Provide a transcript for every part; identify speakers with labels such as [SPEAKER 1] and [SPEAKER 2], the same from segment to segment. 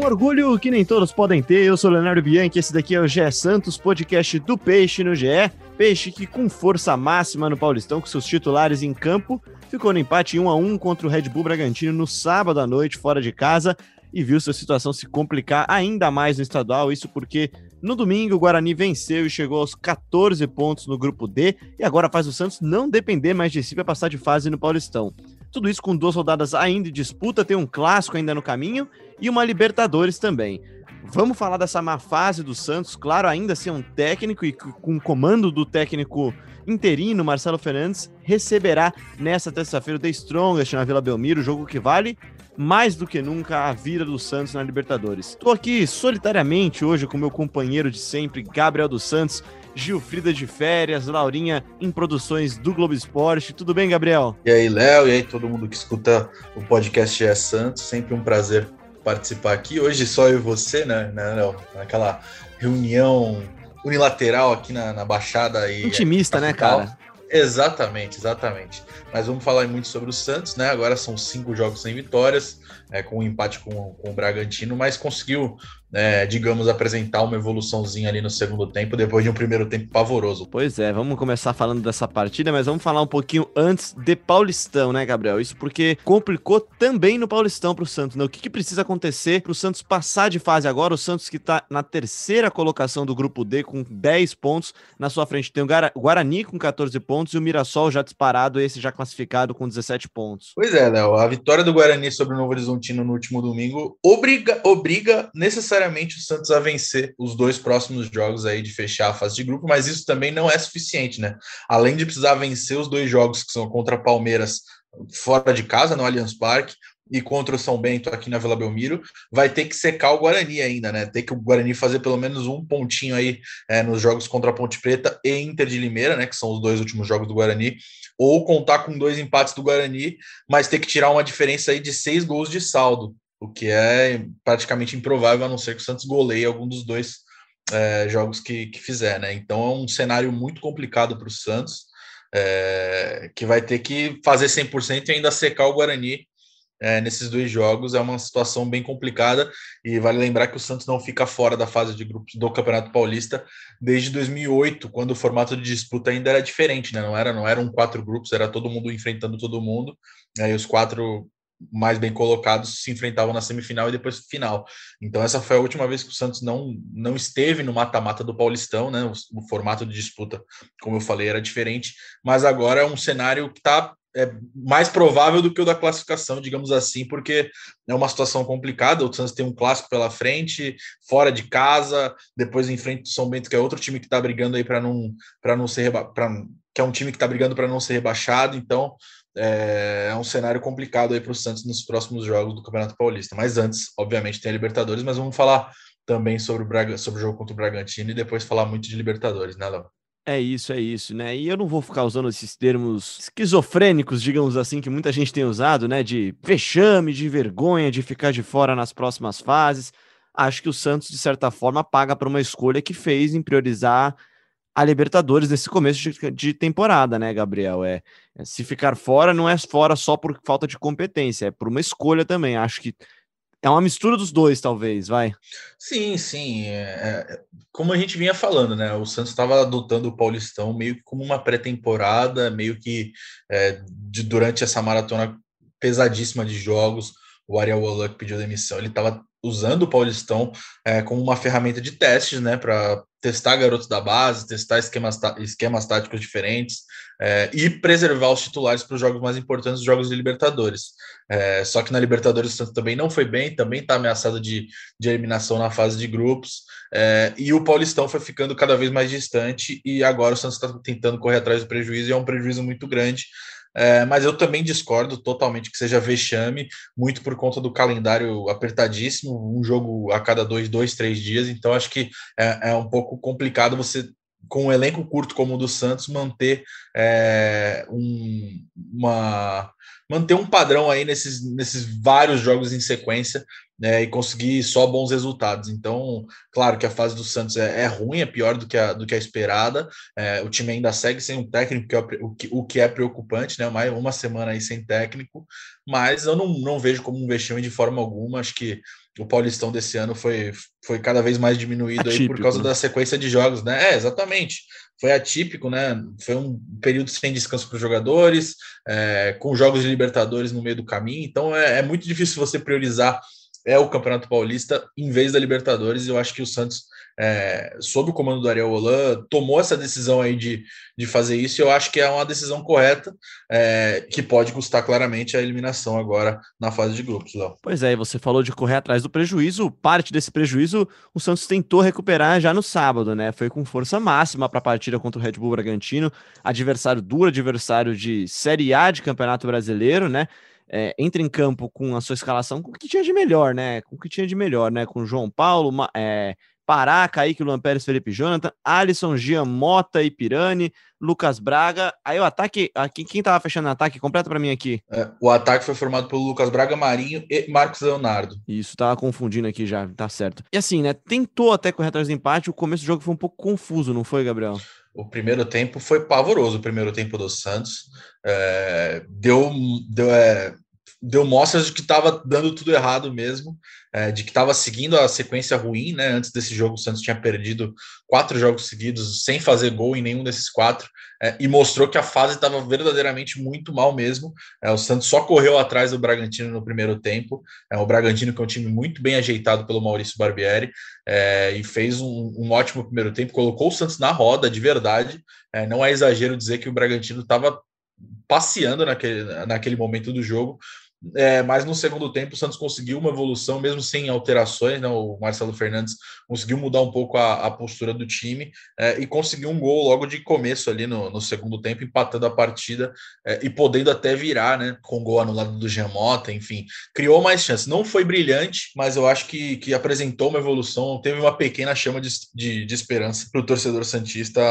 [SPEAKER 1] Um orgulho que nem todos podem ter. Eu sou o Leonardo Bianchi, esse daqui é o GE Santos, podcast do Peixe no GE. Peixe que com força máxima no Paulistão, com seus titulares em campo, ficou no empate 1 a 1 contra o Red Bull Bragantino no sábado à noite, fora de casa, e viu sua situação se complicar ainda mais no estadual. Isso porque no domingo o Guarani venceu e chegou aos 14 pontos no grupo D, e agora faz o Santos não depender mais de si para passar de fase no Paulistão. Tudo isso com duas rodadas ainda em disputa, tem um clássico ainda no caminho e uma Libertadores também. Vamos falar dessa má fase do Santos, claro, ainda sem um técnico e com o comando do técnico interino, Marcelo Fernandes, receberá nesta terça-feira o The Strongest na Vila Belmiro, jogo que vale mais do que nunca a vida do Santos na Libertadores. Estou aqui solitariamente hoje com meu companheiro de sempre, Gabriel dos Santos, Gilfrida de férias, Laurinha em produções do Globo Esporte. Tudo bem, Gabriel?
[SPEAKER 2] E aí, Léo, e aí todo mundo que escuta o podcast é Santos, sempre um prazer participar aqui. Hoje só eu e você, né, né Léo? Naquela reunião unilateral aqui na, na Baixada e
[SPEAKER 1] Intimista, né, cara?
[SPEAKER 2] Exatamente, exatamente. Mas vamos falar muito sobre o Santos, né? Agora são cinco jogos sem vitórias, é, com um empate com, com o Bragantino, mas conseguiu, é, digamos, apresentar uma evoluçãozinha ali no segundo tempo, depois de um primeiro tempo pavoroso.
[SPEAKER 1] Pois é, vamos começar falando dessa partida, mas vamos falar um pouquinho antes de Paulistão, né, Gabriel? Isso porque complicou também no Paulistão pro Santos, né? O que, que precisa acontecer pro Santos passar de fase agora? O Santos que tá na terceira colocação do grupo D com 10 pontos, na sua frente tem o Guarani com 14 pontos e o Mirassol já disparado, esse já classificado com 17 pontos.
[SPEAKER 2] Pois é, Léo, a vitória do Guarani sobre o Novo Horizontino no último domingo obriga, obriga necessariamente o Santos a vencer os dois próximos jogos aí de fechar a fase de grupo, mas isso também não é suficiente, né? Além de precisar vencer os dois jogos que são contra Palmeiras fora de casa, no Allianz Parque, e contra o São Bento aqui na Vila Belmiro, vai ter que secar o Guarani ainda, né? Tem que o Guarani fazer pelo menos um pontinho aí é, nos jogos contra a Ponte Preta e Inter de Limeira, né? Que são os dois últimos jogos do Guarani, ou contar com dois empates do Guarani, mas ter que tirar uma diferença aí de seis gols de saldo, o que é praticamente improvável, a não ser que o Santos goleie algum dos dois é, jogos que, que fizer, né? Então é um cenário muito complicado para o Santos, é, que vai ter que fazer 100% e ainda secar o Guarani é, nesses dois jogos. É uma situação bem complicada e vale lembrar que o Santos não fica fora da fase de grupos do Campeonato Paulista desde 2008, quando o formato de disputa ainda era diferente, né? Não era, não eram quatro grupos, era todo mundo enfrentando todo mundo. Aí os quatro mais bem colocados se enfrentavam na semifinal e depois final. Então essa foi a última vez que o Santos não, não esteve no mata-mata do Paulistão, né? O, o, formato de disputa, como eu falei, era diferente, mas agora é um cenário que está é mais provável do que o da classificação, digamos assim, porque é uma situação complicada. O Santos tem um clássico pela frente, fora de casa, depois em frente do São Bento, que é outro time que está brigando aí para não para não ser pra, que é um time que está brigando para não ser rebaixado. Então é, é um cenário complicado aí para o Santos nos próximos jogos do Campeonato Paulista. Mas antes, obviamente, tem a Libertadores, mas vamos falar também sobre o Braga, sobre o jogo contra o Bragantino e depois falar muito de Libertadores, né, Léo?
[SPEAKER 1] É isso, é isso, né? E eu não vou ficar usando esses termos esquizofrênicos, digamos assim, que muita gente tem usado, né? De vexame, de vergonha, de ficar de fora nas próximas fases. Acho que o Santos, de certa forma, paga por uma escolha que fez em priorizar a Libertadores nesse começo de, temporada, né, Gabriel? É, é, se ficar fora, não é fora só por falta de competência, é por uma escolha também. Acho que é uma mistura dos dois, talvez, vai.
[SPEAKER 2] Sim, sim. É, é como a gente vinha falando, né? O Santos estava adotando o Paulistão meio que como uma pré-temporada, meio que é, de, durante essa maratona pesadíssima de jogos, o Ariel Wallach pediu demissão. Ele estava usando o Paulistão é, como uma ferramenta de testes, né? Para testar garotos da base, testar esquemas, esquemas táticos diferentes é, e preservar os titulares para os jogos mais importantes, os jogos de Libertadores. É, só que na Libertadores o Santos também não foi bem, também está ameaçado de, de eliminação na fase de grupos, é, e o Paulistão foi ficando cada vez mais distante, e agora o Santos está tentando correr atrás do prejuízo, e é um prejuízo muito grande. É, mas eu também discordo totalmente que seja vexame, muito por conta do calendário apertadíssimo, um jogo a cada dois, dois, três dias, então acho que é, é um pouco complicado você com um elenco curto como o do Santos, manter é, um, uma manter um padrão aí nesses, nesses vários jogos em sequência né, e conseguir só bons resultados. Então, claro que a fase do Santos é, é ruim, é pior do que a, do que a esperada. É, o time ainda segue sem um técnico, que é, o, que, o que é preocupante, né? Mais uma semana aí sem técnico, mas eu não, não vejo como um vexame de forma alguma. Acho que o Paulistão desse ano foi, foi cada vez mais diminuído Atípico, aí por causa né? da sequência de jogos, né? É, exatamente. Foi atípico, né? Foi um período sem descanso para os jogadores, é, com jogos de Libertadores no meio do caminho. Então é, é muito difícil você priorizar é o Campeonato Paulista em vez da Libertadores. Eu acho que o Santos, é, sob o comando do Ariel Holan, tomou essa decisão aí de, de fazer isso. E eu acho que é uma decisão correta, é, que pode custar claramente a eliminação agora na fase de grupos. Léo.
[SPEAKER 1] Pois é, você falou de correr atrás do prejuízo. Parte desse prejuízo o Santos tentou recuperar já no sábado, né? Foi com força máxima para a partida contra o Red Bull Bragantino, adversário duro, adversário de Série A de Campeonato Brasileiro, né? é, entra em campo com a sua escalação com o que tinha de melhor, né? Com o que tinha de melhor, né? Com João Paulo, é, Pará, Kaique, Luan Pérez, Felipe Jonathan, Alisson, Gian, Mota, Ipirani, Lucas Braga. Aí o ataque, aqui, quem tava fechando o ataque? Completa para mim aqui.
[SPEAKER 2] É, o ataque foi formado pelo Lucas Braga, Marinho e Marcos Leonardo.
[SPEAKER 1] Isso, tava confundindo aqui já, tá certo. E assim, né? Tentou até correr atrás do empate, o começo do jogo foi um pouco confuso, não foi, Gabriel?
[SPEAKER 2] O primeiro tempo foi pavoroso, o primeiro tempo do Santos. É, deu deu, é, deu mostras de que estava dando tudo errado mesmo, é, de que estava seguindo a sequência ruim, né? Antes desse jogo, o Santos tinha perdido quatro jogos seguidos sem fazer gol em nenhum desses quatro, é, e mostrou que a fase estava verdadeiramente muito mal mesmo. É, o Santos só correu atrás do Bragantino no primeiro tempo. É, o Bragantino, que é um time muito bem ajeitado pelo Maurício Barbieri, é, e fez um, um, ótimo primeiro tempo, colocou o Santos na roda de verdade. É, não é exagero dizer que o Bragantino estava passeando naquele, naquele momento do jogo, é, mas no segundo tempo o Santos conseguiu uma evolução, mesmo sem alterações. Né? O Marcelo Fernandes conseguiu mudar um pouco a, a postura do time é, e conseguiu um gol logo de começo ali no, no segundo tempo, empatando a partida é, e podendo até virar, né? Com gol anulado do Giamota, enfim, criou mais chances. Não foi brilhante, mas eu acho que, que apresentou uma evolução, teve uma pequena chama de, de, de esperança para o torcedor Santista,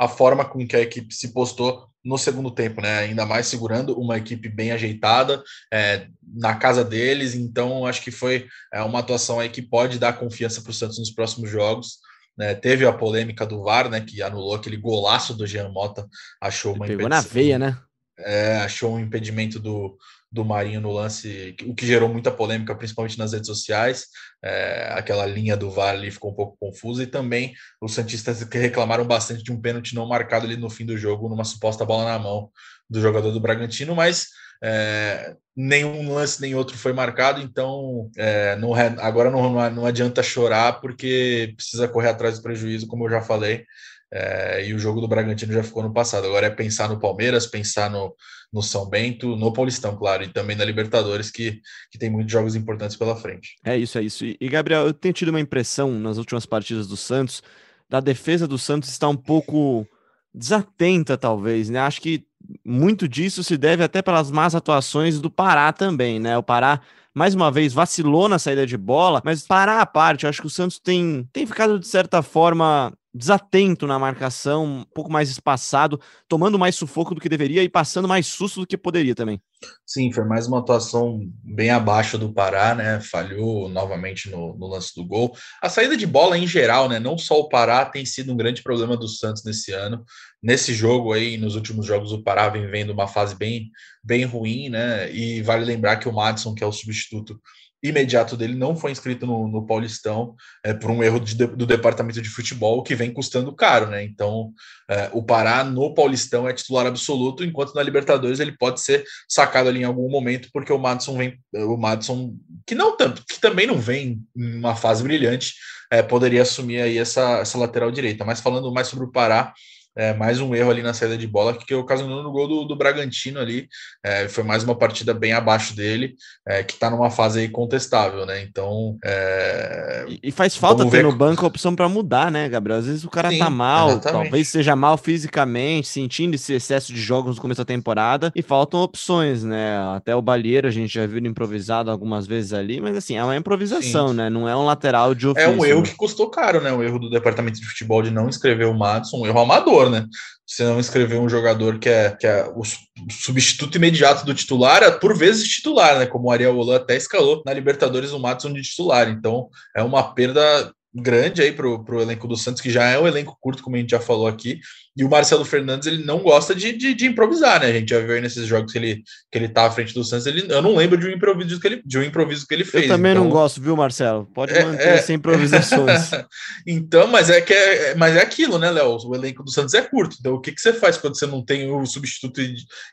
[SPEAKER 2] a forma com que a equipe se postou no segundo tempo, né? Ainda mais segurando uma equipe bem ajeitada é, na casa deles. Então, acho que foi é, uma atuação aí que pode dar confiança para o Santos nos próximos jogos. Né? Teve a polêmica do VAR, né? Que anulou aquele golaço do Jean Mota, achou uma
[SPEAKER 1] Pegou na veia, né?
[SPEAKER 2] É, achou um impedimento do, do Marinho no lance, o que gerou muita polêmica, principalmente nas redes sociais. É, aquela linha do VAR ali ficou um pouco confusa, e também os Santistas que reclamaram bastante de um pênalti não marcado ali no fim do jogo, numa suposta bola na mão do jogador do Bragantino, mas é, nenhum lance nem outro foi marcado, então é, não, agora não, não adianta chorar, porque precisa correr atrás do prejuízo, como eu já falei. É, e o jogo do Bragantino já ficou no passado. Agora é pensar no Palmeiras, pensar no, no São Bento, no Paulistão, claro, e também na Libertadores, que, que tem muitos jogos importantes pela frente.
[SPEAKER 1] É isso, é isso. E, Gabriel, eu tenho tido uma impressão nas últimas partidas do Santos, da defesa do Santos está um pouco desatenta, talvez, né? Acho que muito disso se deve até pelas más atuações do Pará também, né? O Pará mais uma vez vacilou na saída de bola, mas Pará à parte, eu acho que o Santos tem, tem ficado de certa forma desatento na marcação, um pouco mais espaçado, tomando mais sufoco do que deveria e passando mais susto do que poderia também.
[SPEAKER 2] Sim, foi mais uma atuação bem abaixo do Pará, né? Falhou novamente no, no, lance do gol. A saída de bola em geral, né? Não só o Pará tem sido um grande problema do Santos nesse ano. Nesse jogo aí, nos últimos jogos, o Pará vem vendo uma fase bem, bem ruim, né? E vale lembrar que o Madison, que é o substituto imediato dele não foi inscrito no, no Paulistão é, por um erro de, do departamento de futebol que vem custando caro, né? Então é, o Pará no Paulistão é titular absoluto, enquanto na Libertadores ele pode ser sacado ali em algum momento, porque o Madison vem, o Madison, que não tanto, que também não vem em uma fase brilhante, é, poderia assumir aí essa, essa lateral direita. Mas falando mais sobre o Pará, É, mais um erro ali na saída de bola que ocasionou no gol do, do Bragantino ali. É, foi mais uma partida bem abaixo dele, é, que está numa fase aí contestável, né? Então. É,
[SPEAKER 1] e, e, faz falta ter no banco a opção para mudar, né, Gabriel? Às vezes o cara Sim, tá mal, exatamente. talvez seja mal fisicamente, sentindo esse excesso de jogos no começo da temporada, e faltam opções, né? Até o Balheiro a gente já viu improvisado algumas vezes ali, mas assim, é uma improvisação, Sim. né? Não é um lateral de ofício.
[SPEAKER 2] É um erro que custou caro, né? O erro do departamento de futebol de não inscrever o Madison, um erro amador, né? Você não inscrever um jogador que é, que é o substituto imediato do titular, é por vezes titular, né? Como o Ariel Holan até escalou na Libertadores o Madison de titular. Então é uma perda grande aí para o elenco do Santos, que já é um elenco curto, como a gente já falou aqui, e o Marcelo Fernandes, ele não gosta de, de, de, improvisar, né? A gente já viu aí nesses jogos que ele, que ele tá à frente do Santos. Ele, eu não lembro de um improviso que ele, de um improviso que ele fez.
[SPEAKER 1] Eu também então... não gosto, viu, Marcelo? Pode é, manter é... sem improvisações.
[SPEAKER 2] então, mas é, que é, mas é aquilo, né, Léo? O elenco do Santos é curto. Então, o que, que você faz quando você não tem o substituto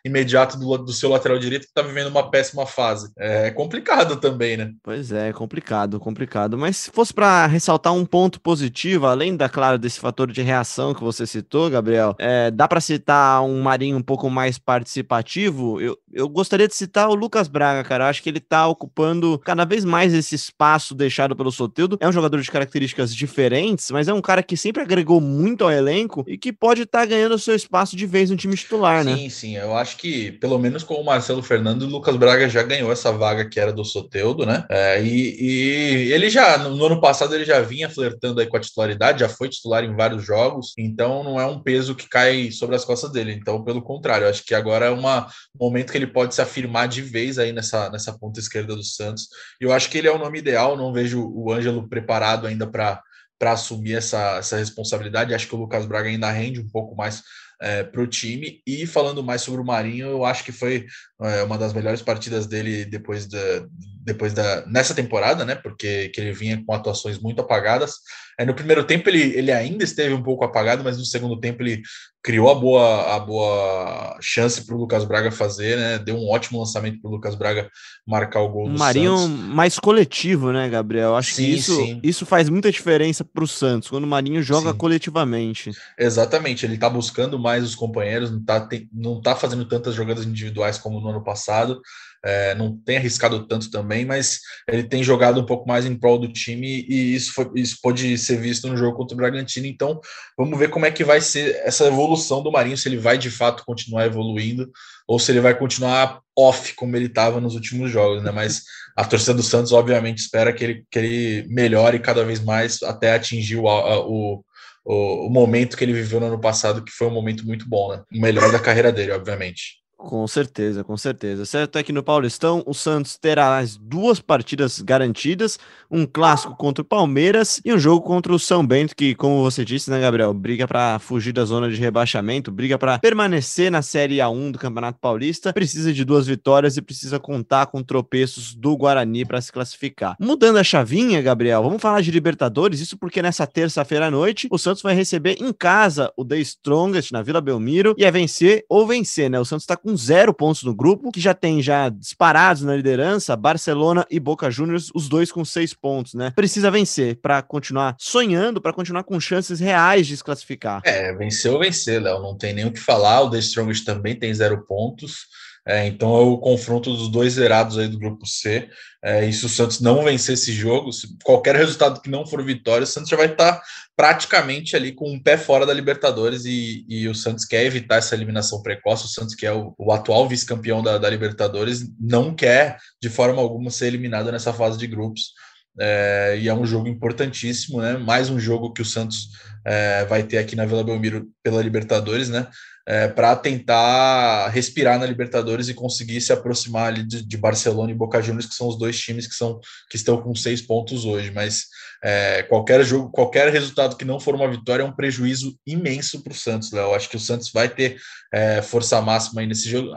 [SPEAKER 2] imediato do, do seu lateral direito que tá vivendo uma péssima fase? É complicado também, né?
[SPEAKER 1] Pois é, complicado, complicado. Mas se fosse para ressaltar um ponto positivo, além da, claro, desse fator de reação que você citou, Gabriel Gabriel. É, dá para citar um Marinho um pouco mais participativo? Eu, eu gostaria de citar o Lucas Braga, cara. Eu acho que ele tá ocupando cada vez mais esse espaço deixado pelo Soteudo. É um jogador de características diferentes, mas é um cara que sempre agregou muito ao elenco e que pode estar tá ganhando seu espaço de vez no time titular, né?
[SPEAKER 2] Sim, sim. Eu acho que, pelo menos com o Marcelo Fernando, o Lucas Braga já ganhou essa vaga que era do Soteudo, né? É, e, e, ele já, no, no ano passado, ele já vinha flertando aí com a titularidade, já foi titular em vários jogos, então não é um peso peso que cai sobre as costas dele. Então, pelo contrário, acho que agora é uma, um momento que ele pode se afirmar de vez aí nessa, nessa ponta esquerda do Santos. E eu acho que ele é o nome ideal, não vejo o Ângelo preparado ainda para assumir essa, essa responsabilidade. Acho que o Lucas Braga ainda rende um pouco mais é, para o time. E falando mais sobre o Marinho, eu acho que foi é, uma das melhores partidas dele depois da, depois da nessa temporada, né? Porque que ele vinha com atuações muito apagadas. É, no primeiro tempo ele, ele ainda esteve um pouco apagado, mas no segundo tempo ele criou a boa, a boa chance para o Lucas Braga fazer, né? Deu um ótimo lançamento para o Lucas Braga marcar o gol
[SPEAKER 1] do Marinho Santos. mais coletivo, né, Gabriel? Acho sim, que isso, isso faz muita diferença para o Santos, quando o Marinho joga sim. coletivamente.
[SPEAKER 2] Exatamente, ele está buscando mais os companheiros, não está não tá fazendo tantas jogadas individuais como no ano passado é, não tem arriscado tanto também, mas ele tem jogado um pouco mais em prol do time e isso, foi, isso pode ser visto no jogo contra o Bragantino. Então, vamos ver como é que vai ser essa evolução do Marinho, se ele vai de fato continuar evoluindo ou se ele vai continuar off como ele estava nos últimos jogos, né? Mas a torcida do Santos, obviamente, espera que ele, que ele melhore cada vez mais até atingir o, o o, o, momento que ele viveu no ano passado, que foi um momento muito bom, né? O melhor da carreira dele, obviamente.
[SPEAKER 1] Com certeza, com certeza. Certo é que no Paulistão o Santos terá as duas partidas garantidas, um clássico contra o Palmeiras e um jogo contra o São Bento, que, como você disse, né, Gabriel, briga para fugir da zona de rebaixamento, briga para permanecer na Série A1 do Campeonato Paulista, precisa de duas vitórias e precisa contar com tropeços do Guarani para se classificar. Mudando a chavinha, Gabriel, vamos falar de Libertadores, isso porque nessa terça-feira à noite o Santos vai receber em casa o The Strongest na Vila Belmiro e é vencer ou vencer, né? O Santos está com com zero pontos no grupo, que já tem já disparados na liderança Barcelona e Boca Juniors, os dois com seis pontos, né? Precisa vencer para continuar sonhando, para continuar com chances reais de se classificar.
[SPEAKER 2] É, vencer ou vencer, Léo, não tem nem o que falar. O The Strongest também tem zero pontos. É, então é o confronto dos dois zerados aí do grupo C. É, e se o Santos não vencer esse jogo, se qualquer resultado que não for vitória, o Santos já vai estar tá praticamente ali com um pé fora da Libertadores e, e o Santos quer evitar essa eliminação precoce. O Santos, que é o, o atual vice-campeão da, da, Libertadores, não quer de forma alguma ser eliminado nessa fase de grupos. É, e é um jogo importantíssimo, né? Mais um jogo que o Santos é, vai ter aqui na Vila Belmiro pela Libertadores, né? É, para tentar respirar na Libertadores e conseguir se aproximar ali de, de, Barcelona e Boca Juniors, que são os dois times que, são, que estão com seis pontos hoje. Mas é, qualquer jogo, qualquer resultado que não for uma vitória é um prejuízo imenso para o Santos, Léo. Acho que o Santos vai ter é, força máxima aí nesse jogo.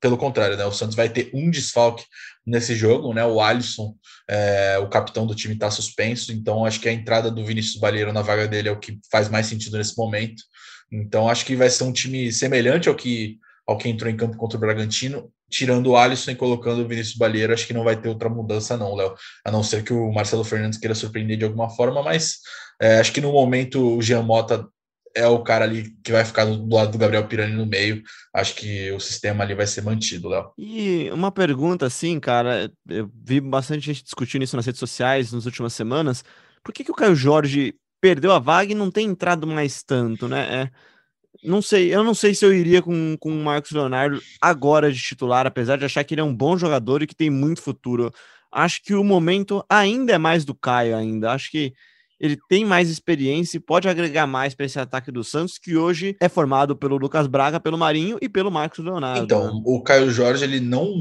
[SPEAKER 2] Pelo contrário, né? O Santos vai ter um desfalque nesse jogo, né? O Alisson, é, o capitão do time, está suspenso, então acho que a entrada do Vinícius Balheiro na vaga dele é o que faz mais sentido nesse momento. Então acho que vai ser um time semelhante ao que ao que entrou em campo contra o Bragantino, tirando o Alisson e colocando o Vinícius Balheiro, acho que não vai ter outra mudança não, Léo, a não ser que o Marcelo Fernandes queira surpreender de alguma forma, mas é, acho que no momento o Jean Mota é o cara ali que vai ficar do lado do Gabriel Pirani no meio. Acho que o sistema ali vai ser mantido, Léo.
[SPEAKER 1] E uma pergunta assim, cara, eu vi bastante gente discutindo isso nas redes sociais nas últimas semanas. Por que, que o Caio Jorge perdeu a vaga e não tem entrado mais tanto, né? É, não sei, eu não sei se eu iria com, com o Marcos Leonardo agora de titular, apesar de achar que ele é um bom jogador e que tem muito futuro. Acho que o momento ainda é mais do Caio ainda. Acho que ele tem mais experiência e pode agregar mais para esse ataque do Santos, que hoje é formado pelo Lucas Braga, pelo Marinho e pelo Marcos Leonardo.
[SPEAKER 2] Então, né? o Caio Jorge ele não,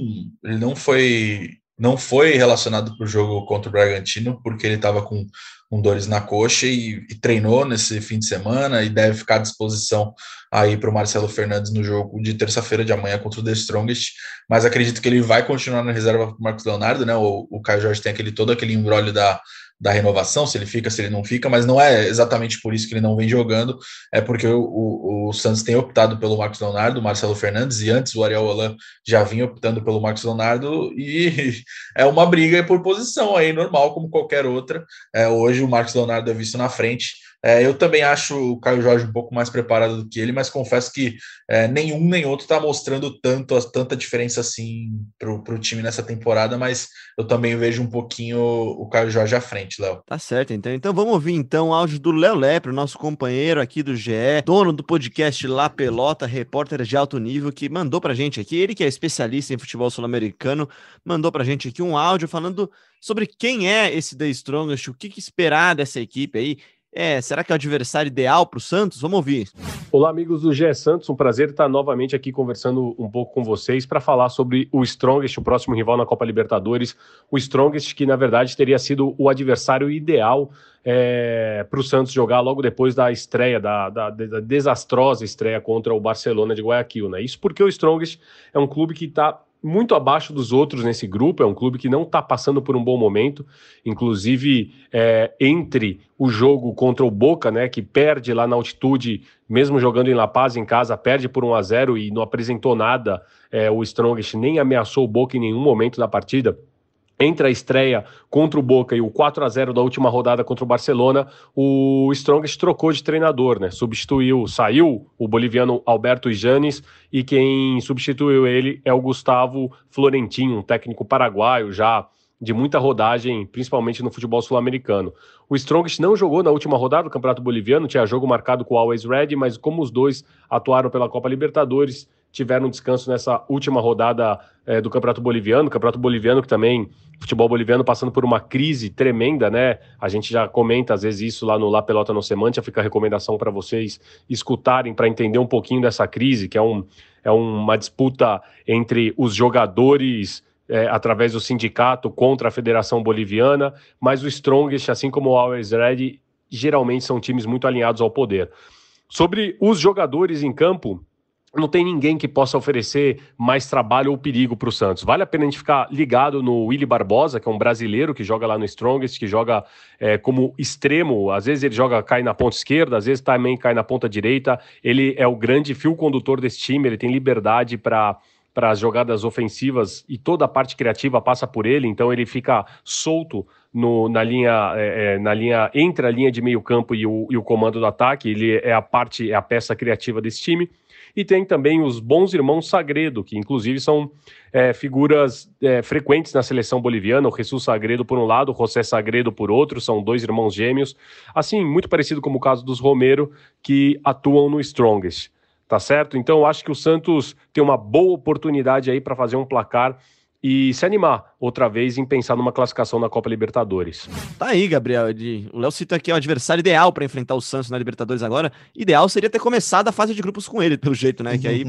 [SPEAKER 2] ele não foi não foi relacionado para o jogo contra o Bragantino porque ele estava com, com, dores na coxa e, e, treinou nesse fim de semana e deve ficar à disposição aí para o Marcelo Fernandes no jogo de terça-feira de amanhã contra o The Strongest, mas acredito que ele vai continuar na reserva para o Marcos Leonardo, né? O, o Caio Jorge tem aquele todo aquele embrólio da da renovação, se ele fica, se ele não fica, mas não é exatamente por isso que ele não vem jogando, é porque o, o, o Santos tem optado pelo Marcos Leonardo, Marcelo Fernandes, e antes o Ariel Holan já vinha optando pelo Marcos Leonardo, e é uma briga por posição aí, normal, como qualquer outra. É, hoje o Marcos Leonardo é visto na frente, é, eu também acho o Caio Jorge um pouco mais preparado do que ele, mas confesso que é, nenhum nem outro está mostrando tanto, tanta diferença assim para o time nessa temporada, mas eu também vejo um pouquinho o Caio Jorge à frente, Léo.
[SPEAKER 1] Tá certo, então. Então vamos ouvir então o áudio do Léo Lepre, nosso companheiro aqui do GE, dono do podcast La Pelota, repórter de alto nível, que mandou pra gente aqui, ele que é especialista em futebol sul-americano, mandou pra gente aqui um áudio falando sobre quem é esse The Strongest, o que, que esperar dessa equipe aí. É, será que é o adversário ideal para o Santos? Vamos ouvir.
[SPEAKER 3] Olá, amigos do GE Santos. Um prazer estar novamente aqui conversando um pouco com vocês para falar sobre o Strongest, o próximo rival na Copa Libertadores. O Strongest, que na verdade teria sido o adversário ideal é, para o Santos jogar logo depois da estreia, da, da, da, desastrosa estreia contra o Barcelona de Guayaquil. Né? Isso porque o Strongest é um clube que está muito abaixo dos outros nesse grupo. É um clube que não está passando por um bom momento. Inclusive, é, entre o jogo contra o Boca, né, que perde lá na altitude, mesmo jogando em La Paz em casa, perde por 1 a 0 e não apresentou nada. É, o Strongest nem ameaçou o Boca em nenhum momento da partida entre a estreia contra o Boca e o 4 a 0 da última rodada contra o Barcelona, o Strongest trocou de treinador, né? Substituiu, saiu o boliviano Alberto Janes e quem substituiu ele é o Gustavo Florentino, um técnico paraguaio já de muita rodagem, principalmente no futebol sul-americano. O Strongest não jogou na última rodada do Campeonato Boliviano, tinha jogo marcado com o Always Red, mas como os dois atuaram pela Copa Libertadores, tiveram descanso nessa última rodada é, do Campeonato Boliviano. Campeonato Boliviano que também, futebol boliviano passando por uma crise tremenda, né? A gente já comenta às vezes isso lá no La Pelota no Semântia, fica a recomendação para vocês escutarem para entender um pouquinho dessa crise, que é, um, é uma disputa entre os jogadores é, através do sindicato contra a Federação Boliviana, mas o Strongest, assim como o Always Red, geralmente são times muito alinhados ao poder. Sobre os jogadores em campo, não tem ninguém que possa oferecer mais trabalho ou perigo para o Santos. Vale a pena a gente ficar ligado no Willy Barbosa, que é um brasileiro que joga lá no Strongest, que joga é, como extremo. Às vezes ele joga, cai na ponta esquerda, às vezes também cai na ponta direita. Ele é o grande fio condutor desse time, ele tem liberdade para para as jogadas ofensivas e toda a parte criativa passa por ele, então ele fica solto no, na, linha, é, é na linha entre a linha de meio campo e o, e o comando do ataque. Ele é a parte, é a peça criativa desse time. E tem também os bons irmãos Sagredo, que inclusive são é, figuras é, frequentes na seleção boliviana. O Jesus Sagredo por um lado, o José Sagredo por outro, são dois irmãos gêmeos. Assim, muito parecido como o caso dos Romero, que atuam no Strongest. Tá certo? Então, acho que o Santos tem uma boa oportunidade aí para fazer um placar e se animar outra vez em pensar numa classificação na Copa Libertadores.
[SPEAKER 1] Tá aí, Gabriel. O Léo cita aqui o adversário ideal para enfrentar o Santos na Libertadores agora. Ideal seria ter começado a fase de grupos com ele, pelo jeito, né? Que aí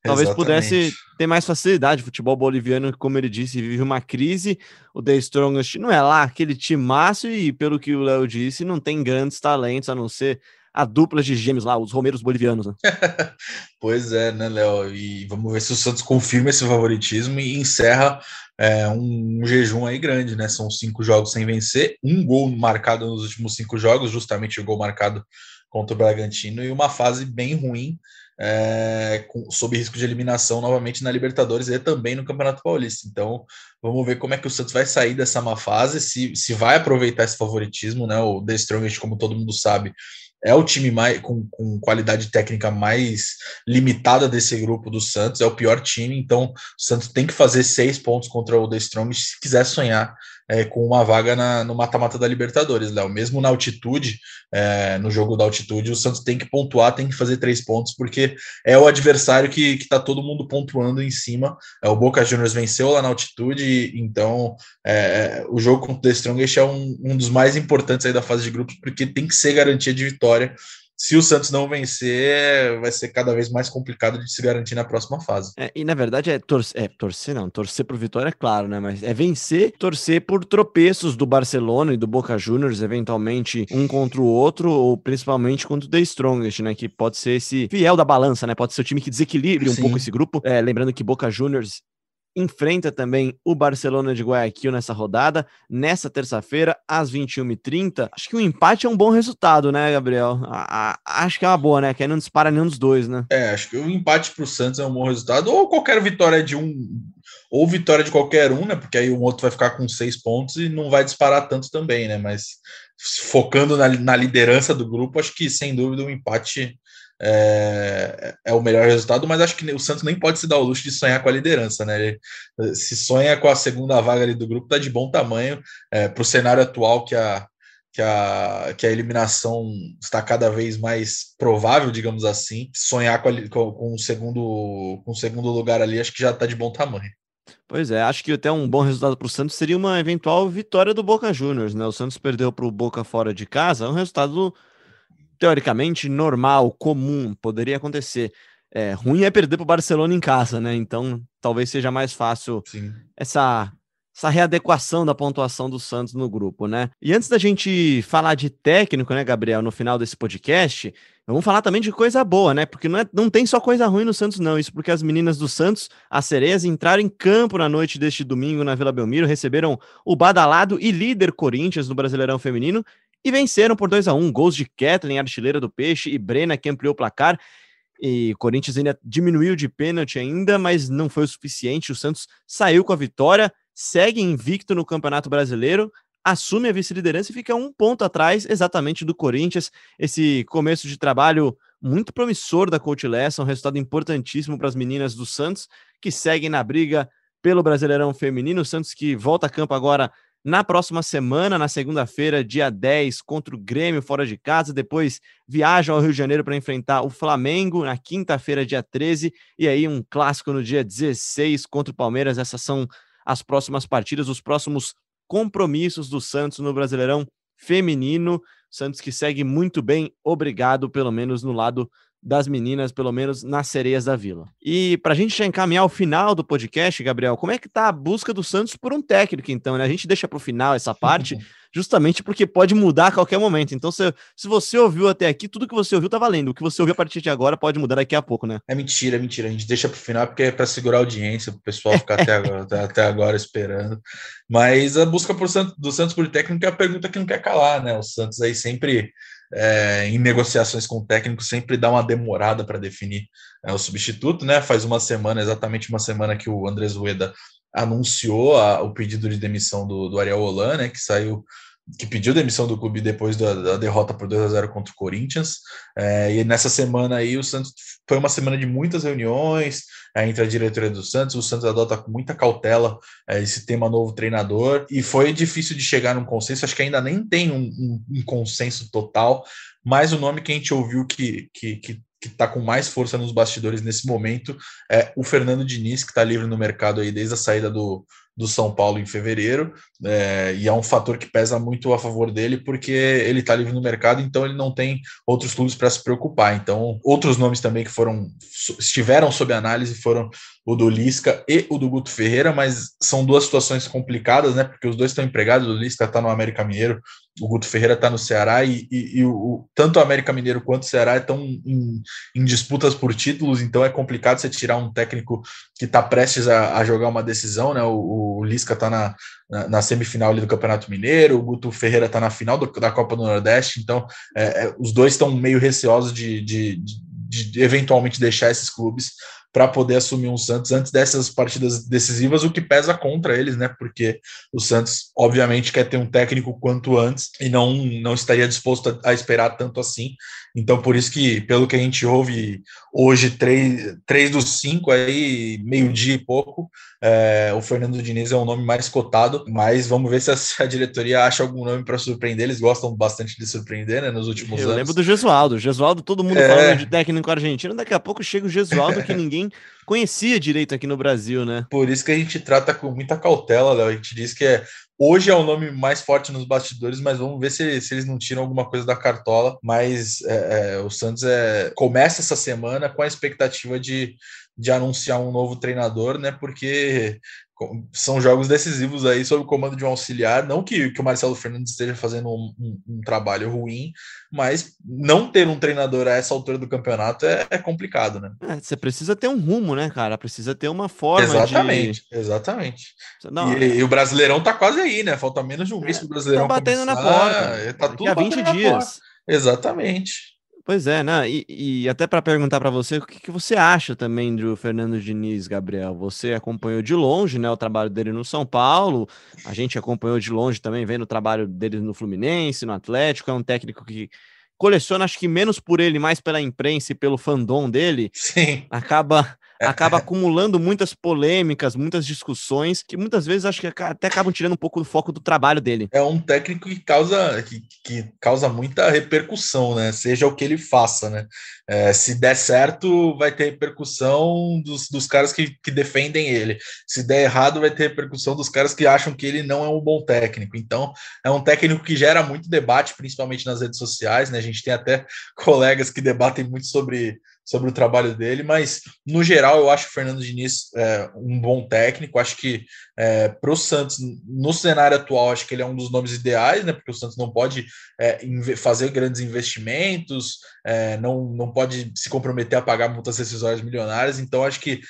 [SPEAKER 1] talvez pudesse ter mais facilidade. O futebol boliviano, como ele disse, vive uma crise. O The Strongest não é lá aquele timaço e, pelo que o Léo disse, não tem grandes talentos a não ser a dupla de gêmeos lá, os Romeiros bolivianos. Né?
[SPEAKER 2] pois é, né, Léo? E vamos ver se o Santos confirma esse favoritismo e encerra é, um, um, jejum aí grande, né? São cinco jogos sem vencer, um gol marcado nos últimos cinco jogos, justamente o gol marcado contra o Bragantino, e uma fase bem ruim, é, com, sob risco de eliminação novamente na Libertadores e também no Campeonato Paulista. Então, vamos ver como é que o Santos vai sair dessa má fase, se, se vai aproveitar esse favoritismo, né? O The Strongest, como todo mundo sabe, é o time mais com, com qualidade técnica mais limitada desse grupo do Santos, é o pior time, então o Santos tem que fazer seis pontos contra o The Strong se quiser sonhar é, com uma vaga na, no mata-mata da Libertadores, Léo. Mesmo na altitude, é, no jogo da altitude, o Santos tem que pontuar, tem que fazer três pontos, porque é o adversário que está todo mundo pontuando em cima. É, o Boca Juniors venceu lá na altitude, então é, o jogo contra o The Strongest é um, um dos mais importantes aí da fase de grupos, porque tem que ser garantia de vitória se o Santos não vencer, vai ser cada vez mais complicado de se garantir na próxima fase.
[SPEAKER 1] É, e na verdade é torcer, é torcer não, torcer por vitória é claro, né? Mas é vencer, torcer por tropeços do Barcelona e do Boca Juniors, eventualmente um contra o outro, ou principalmente contra o The Strongest, né? Que pode ser esse fiel da balança, né? Pode ser o time que desequilibre um pouco esse grupo. É, lembrando que Boca Juniors enfrenta também o Barcelona de Guayaquil nessa rodada, nessa terça-feira, às 21h30. Acho que um empate é um bom resultado, né, Gabriel? A, a, acho que é uma boa, né? Que aí não dispara nenhum dos dois, né?
[SPEAKER 2] É, acho que o empate para o Santos é um bom resultado, ou qualquer vitória de um, ou vitória de qualquer um, né? Porque aí o outro vai ficar com seis pontos e não vai disparar tanto também, né? Mas focando na, na liderança do grupo, acho que sem dúvida o um empate é, é, o melhor resultado, mas acho que o Santos nem pode se dar o luxo de sonhar com a liderança, né? Ele, se sonha com a segunda vaga ali do grupo, tá de bom tamanho é, para o cenário atual que a, que a, que a eliminação está cada vez mais provável, digamos assim. Sonhar com, a, com, com o segundo com o segundo lugar ali, acho que já está de bom tamanho.
[SPEAKER 1] Pois é, acho que até um bom resultado para o Santos seria uma eventual vitória do Boca Juniors, né? O Santos perdeu para o Boca fora de casa, é um resultado teoricamente normal, comum, poderia acontecer. É, ruim é perder para o Barcelona em casa, né? Então talvez seja mais fácil essa essa readequação da pontuação do Santos no grupo, né? E antes da gente falar de técnico, né, Gabriel, no final desse podcast, vamos falar também de coisa boa, né? Porque não, é, não tem só coisa ruim no Santos, não. Isso porque as meninas do Santos, as sereias, entraram em campo na noite deste domingo na Vila Belmiro, receberam o badalado e líder Corinthians no Brasileirão Feminino e venceram por 2 a 1 Gols de Kathleen, artilheira do Peixe, e Brena, que ampliou o placar. E Corinthians ainda diminuiu de pênalti ainda, mas não foi o suficiente. O Santos saiu com a vitória, segue invicto no Campeonato Brasileiro, assume a vice-liderança e fica um ponto atrás exatamente do Corinthians. Esse começo de trabalho muito promissor da Coach Lessa, um resultado importantíssimo para as meninas do Santos, que seguem na briga pelo Brasileirão Feminino. O Santos que volta a campo agora na próxima semana, na segunda-feira, dia 10, contra o Grêmio fora de casa. Depois viaja ao Rio de Janeiro para enfrentar o Flamengo na quinta-feira, dia 13. E aí um clássico no dia 16 contra o Palmeiras. Essas são as próximas partidas, os próximos compromissos do Santos no Brasileirão Feminino. Santos que segue muito bem, obrigado, pelo menos no lado das meninas, pelo menos nas sereias da Vila. E para a gente já encaminhar o final do podcast, Gabriel, como é que tá a busca do Santos por um técnico, então, né? A gente deixa para o final essa parte, justamente porque pode mudar a qualquer momento. Então, se, se você ouviu até aqui, tudo que você ouviu tá valendo. O que você ouviu a partir de agora pode mudar daqui a pouco, né?
[SPEAKER 2] É mentira, é mentira. A gente deixa para o final porque é para segurar a audiência, para o pessoal ficar até, agora, até agora esperando. Mas a busca por do Santos por técnico é a pergunta que não quer calar, né? O Santos aí sempre é, em negociações com o técnico sempre dá uma demorada para definir é, o substituto, né? Faz uma semana, exatamente uma semana que o Andrés Rueda anunciou a, o pedido de demissão do, do Ariel Holan, né? Que saiu que pediu demissão do clube depois da, da derrota por 2 a 0 contra o Corinthians. É, e nessa semana aí, o Santos foi uma semana de muitas reuniões é, entre a diretoria do Santos. O Santos adota com muita cautela é, esse tema novo treinador, e foi difícil de chegar num consenso. Acho que ainda nem tem um, um, um consenso total, mas o nome que a gente ouviu que, que, que que está com mais força nos bastidores nesse momento é o Fernando Diniz, que está livre no mercado aí desde a saída do, do São Paulo em fevereiro, é, e é um fator que pesa muito a favor dele, porque ele está livre no mercado, então ele não tem outros clubes para se preocupar. Então, outros nomes também que foram estiveram sob análise foram o do Lisca e o do Guto Ferreira, mas são duas situações complicadas, né? Porque os dois estão empregados, o Lisca está no América Mineiro, o Guto Ferreira está no Ceará, e, e, e o, tanto o América Mineiro quanto o Ceará estão em, em, disputas por títulos, então é complicado você tirar um técnico que está prestes a, a, jogar uma decisão, né? O, o Lisca está na, na, na, semifinal do Campeonato Mineiro, o Guto Ferreira está na final do, da Copa do Nordeste, então é, é, os dois estão meio receosos de, de, de, de eventualmente deixar esses clubes para poder assumir um Santos antes dessas partidas decisivas, o que pesa contra eles, né? Porque o Santos, obviamente, quer ter um técnico quanto antes e não, não estaria disposto a, a esperar tanto assim. Então, por isso que, pelo que a gente ouve hoje, três, três dos cinco aí, meio-dia e pouco, é, o Fernando Diniz é o nome mais cotado, mas vamos ver se a, a diretoria acha algum nome para surpreender. Eles gostam bastante de surpreender, né? Nos últimos
[SPEAKER 1] Eu
[SPEAKER 2] anos.
[SPEAKER 1] lembro do Gesualdo. Gesualdo, todo mundo
[SPEAKER 2] É.
[SPEAKER 1] falando de técnico argentino. Daqui a pouco chega o Gesualdo que ninguém conhecia direito aqui no Brasil, né?
[SPEAKER 2] Por isso que a gente trata com muita cautela, Léo. A gente diz que é, hoje é o nome mais forte nos bastidores, mas vamos ver se, se eles não tiram alguma coisa da cartola. Mas é, é, o Santos é, começa essa semana com a expectativa de, de anunciar um novo treinador, né? Porque são jogos decisivos aí sob o comando de um auxiliar. Não que, que o Marcelo Fernandes esteja fazendo um, um- um trabalho ruim, mas não ter um treinador a essa altura do campeonato é, é complicado, né?
[SPEAKER 1] É, você precisa ter um rumo, né, cara? Precisa ter uma forma
[SPEAKER 2] Exatamente, exatamente.
[SPEAKER 1] de. Não,
[SPEAKER 2] e, e o Brasileirão tá quase aí, né? Falta menos de um mês
[SPEAKER 1] É,
[SPEAKER 2] pro Brasileirão.
[SPEAKER 1] tá batendo na
[SPEAKER 2] começar,
[SPEAKER 1] porta.
[SPEAKER 2] é, Tá tudo
[SPEAKER 1] a 20
[SPEAKER 2] batendo na
[SPEAKER 1] dias.
[SPEAKER 2] porta. Exatamente.
[SPEAKER 1] Pois é, né? E, e até para perguntar para você, o que, que você acha também do Fernando Diniz, Gabriel? Você acompanhou de longe, né, o trabalho dele no São Paulo. A gente acompanhou de longe também, vendo o trabalho dele no Fluminense, no Atlético. É um técnico que coleciona, acho que menos por ele, mais pela imprensa e pelo fandom dele.
[SPEAKER 2] Sim.
[SPEAKER 1] Acaba acaba acumulando muitas polêmicas, muitas discussões que muitas vezes acho que até acabam tirando um pouco do foco do trabalho dele.
[SPEAKER 2] É um técnico que causa, que, que causa muita repercussão, né? Seja o que ele faça, né? É, se der certo, vai ter repercussão dos, dos caras que, que defendem ele. Se der errado, vai ter repercussão dos caras que acham que ele não é um bom técnico. Então, é um técnico que gera muito debate, principalmente nas redes sociais, né? A gente tem até colegas que debatem muito sobre, sobre o trabalho dele, mas no geral eu acho o Fernando Diniz é, um bom técnico. Acho que é, para o Santos, no cenário atual, acho que ele é um dos nomes ideais, né? Porque o Santos não pode é, fazer grandes investimentos, é, não, não pode se comprometer a pagar multas rescisórias milionárias. Então, acho que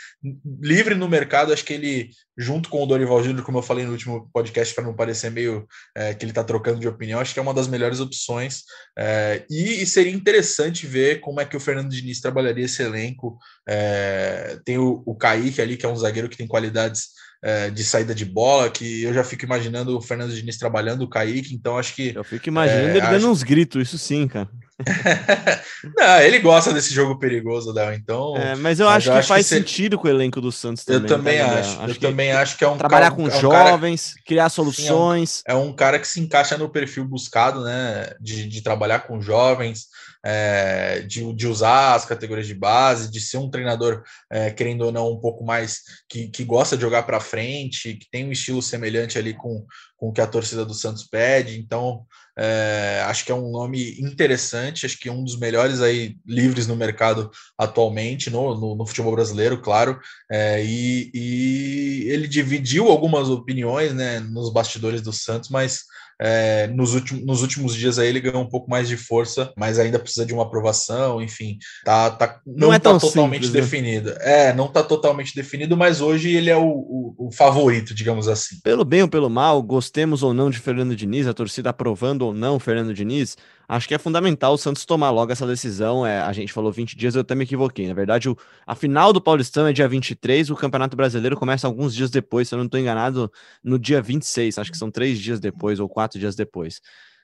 [SPEAKER 2] livre no mercado, acho que ele, junto com o Dorival Júnior, como eu falei no último podcast, para não parecer meio é, que ele está trocando de opinião, acho que é uma das melhores opções. É, e, e seria interessante ver como é que o Fernando Diniz trabalharia esse elenco. É, tem o, o Kaique ali, que é um zagueiro que tem qualidades é, de saída de bola, que eu já fico imaginando o Fernando Diniz trabalhando o Kaique, então acho que.
[SPEAKER 1] Eu fico imaginando
[SPEAKER 2] É,
[SPEAKER 1] ele dando
[SPEAKER 2] acho-
[SPEAKER 1] uns gritos, isso sim, cara.
[SPEAKER 2] Não, ele gosta desse jogo perigoso, Léo, então.
[SPEAKER 1] É, mas eu acho
[SPEAKER 2] eu
[SPEAKER 1] que
[SPEAKER 2] acho que
[SPEAKER 1] faz
[SPEAKER 2] se-
[SPEAKER 1] sentido com o elenco do Santos também.
[SPEAKER 2] eu também
[SPEAKER 1] tá, Gabriel?
[SPEAKER 2] acho. eu
[SPEAKER 1] que
[SPEAKER 2] também acho que é um
[SPEAKER 1] Trabalhar
[SPEAKER 2] cara-
[SPEAKER 1] com
[SPEAKER 2] é um cara-
[SPEAKER 1] jovens, criar soluções.
[SPEAKER 2] é um cara que se encaixa no perfil buscado, né? De, de trabalhar com jovens, é, de, de usar as categorias de base, de ser um treinador, é, querendo ou não, um pouco mais que, que gosta de jogar para frente, que tem um estilo semelhante ali com, com o que a torcida do Santos pede. Então, é, acho que é um nome interessante, acho que é um dos melhores aí livres no mercado atualmente, no, no, no futebol brasileiro, claro. É, e, e ele dividiu algumas opiniões né, nos bastidores do Santos, mas é, nos, últimos, nos últimos dias aí ele ganhou um pouco mais de força, mas ainda precisa de uma aprovação, enfim, tá, tá, não,
[SPEAKER 1] Não é
[SPEAKER 2] tá
[SPEAKER 1] tão
[SPEAKER 2] totalmente
[SPEAKER 1] simples, né?
[SPEAKER 2] definido. É, não tá totalmente definido, mas hoje ele é o, o, o favorito, digamos assim.
[SPEAKER 1] Pelo bem ou pelo mal, gostemos ou não de Fernando Diniz, a torcida aprovando ou não Fernando Diniz, acho que é fundamental o Santos tomar logo essa decisão. É, a gente falou 20 dias, eu até me equivoquei. Na verdade, o, a final do Paulistão é dia 23, o Campeonato Brasileiro começa alguns dias depois, se eu não estou enganado, no dia 26. Acho que são três dias depois ou quatro dias depois.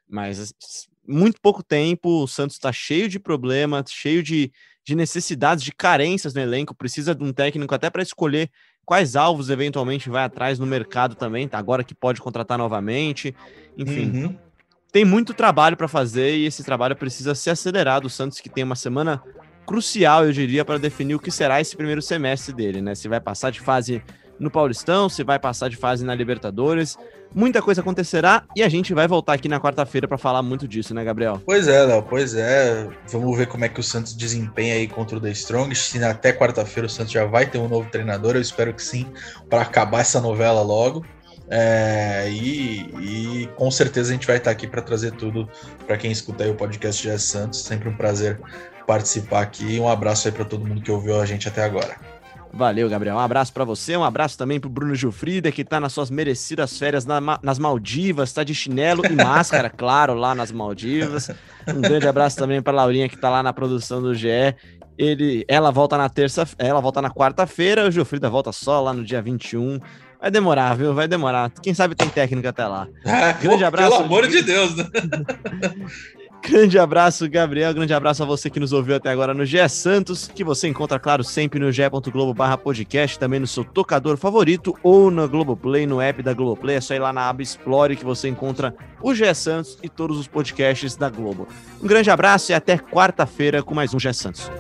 [SPEAKER 1] Mas muito pouco tempo, o Santos está cheio de problemas, cheio de, de necessidades, de carências no elenco, precisa de um técnico até para escolher quais alvos eventualmente vai atrás no mercado também, tá? agora que pode contratar novamente. Enfim,
[SPEAKER 2] Uhum.
[SPEAKER 1] tem muito trabalho para fazer e esse trabalho precisa ser acelerado. O Santos que tem uma semana crucial, eu diria, para definir o que será esse primeiro semestre dele, né? Se vai passar de fase no Paulistão, se vai passar de fase na Libertadores. Muita coisa acontecerá e a gente vai voltar aqui na quarta-feira para falar muito disso, né, Gabriel?
[SPEAKER 2] Pois é, Léo, pois é. Vamos ver como é que o Santos desempenha aí contra o The Strongest. Se até quarta-feira o Santos já vai ter um novo treinador, eu espero que sim, para acabar essa novela logo. É, e, e com certeza a gente vai estar aqui para trazer tudo para quem escuta aí o podcast de Santos. Sempre um prazer participar aqui. Um abraço aí para todo mundo que ouviu a gente até agora.
[SPEAKER 1] Valeu, Gabriel. Um abraço para você, um abraço também pro Bruno Gilfrida, que tá nas suas merecidas férias na, nas Maldivas, tá de chinelo e máscara, claro, lá nas Maldivas. Um grande abraço também para Laurinha, que tá lá na produção do GE. Ele, ela volta na terça, ela volta na quarta-feira, o Gilfrida volta só lá no dia 21. Vai demorar, viu? Vai demorar. Quem sabe tem técnica até lá.
[SPEAKER 2] Grande abraço. Pelo amor de Deus, né?
[SPEAKER 1] Grande abraço, Gabriel. Grande abraço a você que nos ouviu até agora no GE Santos, que você encontra, claro, sempre no ge.globo podcast, também no seu tocador favorito ou no Globoplay, no app da Globoplay. É só ir lá na aba Explore que você encontra o GE Santos e todos os podcasts da Globo. Um grande abraço e até quarta-feira com mais um GE Santos.